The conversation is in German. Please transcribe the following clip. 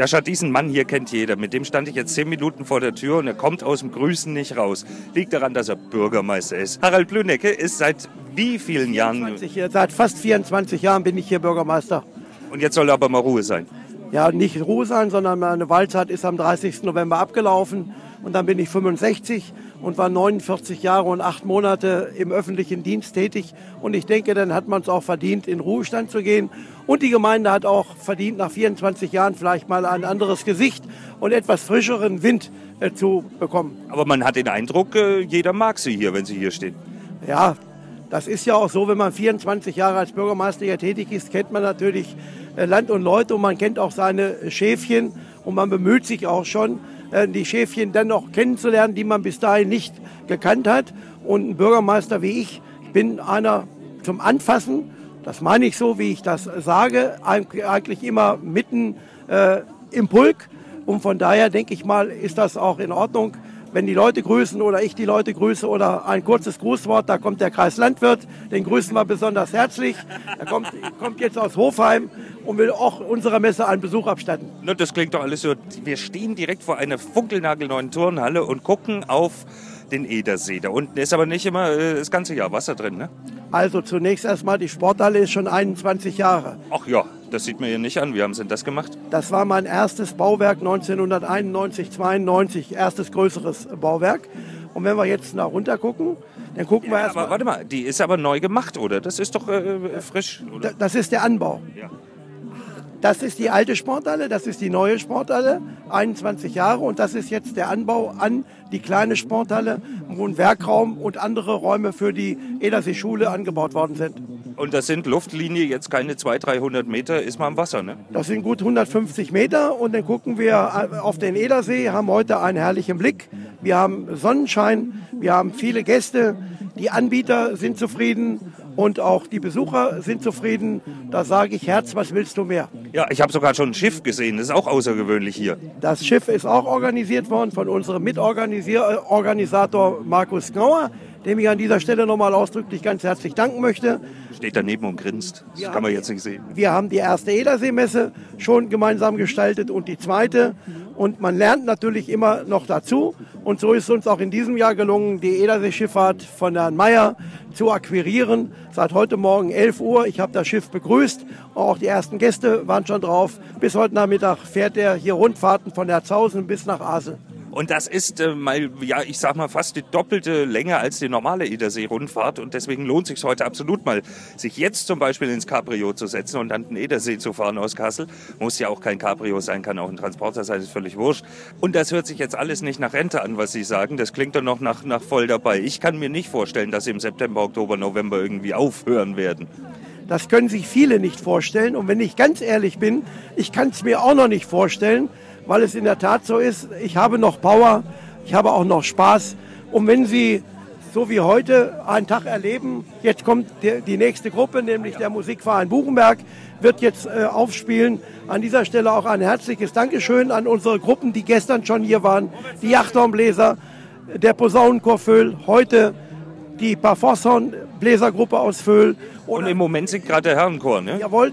Ja, schau, diesen Mann hier kennt jeder. Mit dem stand ich jetzt zehn Minuten vor der Tür und er kommt aus dem Grüßen nicht raus. Liegt daran, dass er Bürgermeister ist. Harald Blünecke ist seit wie vielen Jahren? 24, seit fast 24 Jahren bin ich hier Bürgermeister. Und jetzt soll aber mal Ruhe sein. Ja, nicht Ruhe sein, sondern meine Wahlzeit ist am 30. November abgelaufen und dann bin ich 65 und war 49 Jahre und acht Monate im öffentlichen Dienst tätig. Und ich denke, dann hat man es auch verdient, in Ruhestand zu gehen. Und die Gemeinde hat auch verdient, nach 24 Jahren vielleicht mal ein anderes Gesicht und etwas frischeren Wind äh, zu bekommen. Aber man hat den Eindruck, äh, jeder mag sie hier, wenn sie hier stehen. Ja, das ist ja auch so, wenn man 24 Jahre als Bürgermeister hier tätig ist, kennt man natürlich äh, Land und Leute und man kennt auch seine Schäfchen und man bemüht sich auch schon, die Schäfchen dann noch kennenzulernen, die man bis dahin nicht gekannt hat. Und ein Bürgermeister wie ich, ich bin einer zum Anfassen, das meine ich so, wie ich das sage, eigentlich immer mitten äh, im Pulk. Und von daher denke ich mal, ist das auch in Ordnung, wenn die Leute grüßen oder ich die Leute grüße oder ein kurzes Grußwort, da kommt der Kreislandwirt, den grüßen wir besonders herzlich. Er kommt, kommt jetzt aus Hofheim und will auch unserer Messe einen Besuch abstatten. Na, das klingt doch alles so. Wir stehen direkt vor einer funkelnagelneuen Turnhalle und gucken auf den Edersee. Da unten ist aber nicht immer äh, das ganze Jahr Wasser drin, ne? Also zunächst erstmal, die Sporthalle ist schon 21 Jahre. Ach ja, das sieht man hier nicht an. Wie haben Sie denn das gemacht? Das war mein erstes Bauwerk 1991, 92, erstes größeres Bauwerk. Und wenn wir jetzt nach runter gucken, dann gucken ja, wir erstmal. Warte mal, die ist aber neu gemacht, oder? Das ist doch äh, frisch, oder? Das ist der Anbau. Ja. Das ist die alte Sporthalle, das ist die neue Sporthalle, 21 Jahre und das ist jetzt der Anbau an die kleine Sporthalle, wo ein Werkraum und andere Räume für die Edersee-Schule angebaut worden sind. Und das sind Luftlinie jetzt keine 200, 300 Meter, ist man am Wasser, ne? Das sind gut 150 Meter und dann gucken wir auf den Edersee, haben heute einen herrlichen Blick. Wir haben Sonnenschein, wir haben viele Gäste, die Anbieter sind zufrieden und auch die Besucher sind zufrieden. Da sage ich, Herz, was willst du mehr? Ja, ich habe sogar schon ein Schiff gesehen, das ist auch außergewöhnlich hier. Das Schiff ist auch organisiert worden von unserem Mitorganisator Markus Grauer, dem ich an dieser Stelle nochmal ausdrücklich ganz herzlich danken möchte. Steht daneben und grinst. Das wir kann man jetzt nicht sehen. Wir haben die erste Ederseemesse schon gemeinsam gestaltet und die zweite. Und man lernt natürlich immer noch dazu. Und so ist uns auch in diesem Jahr gelungen, die Ederseeschifffahrt von Herrn Mayer zu akquirieren. Seit heute Morgen 11 Uhr. Ich habe das Schiff begrüßt. Auch die ersten Gäste waren schon drauf. Bis heute Nachmittag fährt er hier Rundfahrten von Herzhausen bis nach Asel. Und das ist äh, mal, ja, ich sag mal, fast die doppelte Länge als die normale Edersee-Rundfahrt. Und deswegen lohnt sich heute absolut mal, sich jetzt zum Beispiel ins Cabrio zu setzen und dann den Edersee zu fahren aus Kassel. Muss ja auch kein Cabrio sein, kann auch ein Transporter sein, ist völlig wurscht. Und das hört sich jetzt alles nicht nach Rente an, was Sie sagen. Das klingt doch noch nach, nach voll dabei. Ich kann mir nicht vorstellen, dass Sie im September, Oktober, November irgendwie aufhören werden. Das können sich viele nicht vorstellen. Und wenn ich ganz ehrlich bin, ich kann es mir auch noch nicht vorstellen, weil es in der Tat so ist, ich habe noch Power, ich habe auch noch Spaß. Und wenn Sie so wie heute einen Tag erleben, jetzt kommt die, nächste Gruppe, nämlich der Musikverein Buchenberg, wird jetzt äh, aufspielen. An dieser Stelle auch ein herzliches Dankeschön an unsere Gruppen, die gestern schon hier waren, die Jachthornbläser, der Posaunenchor Föhl, heute die Parforson Bläsergruppe aus Föhl. Und im Moment singt gerade der Herrenchor, ne? Jawohl,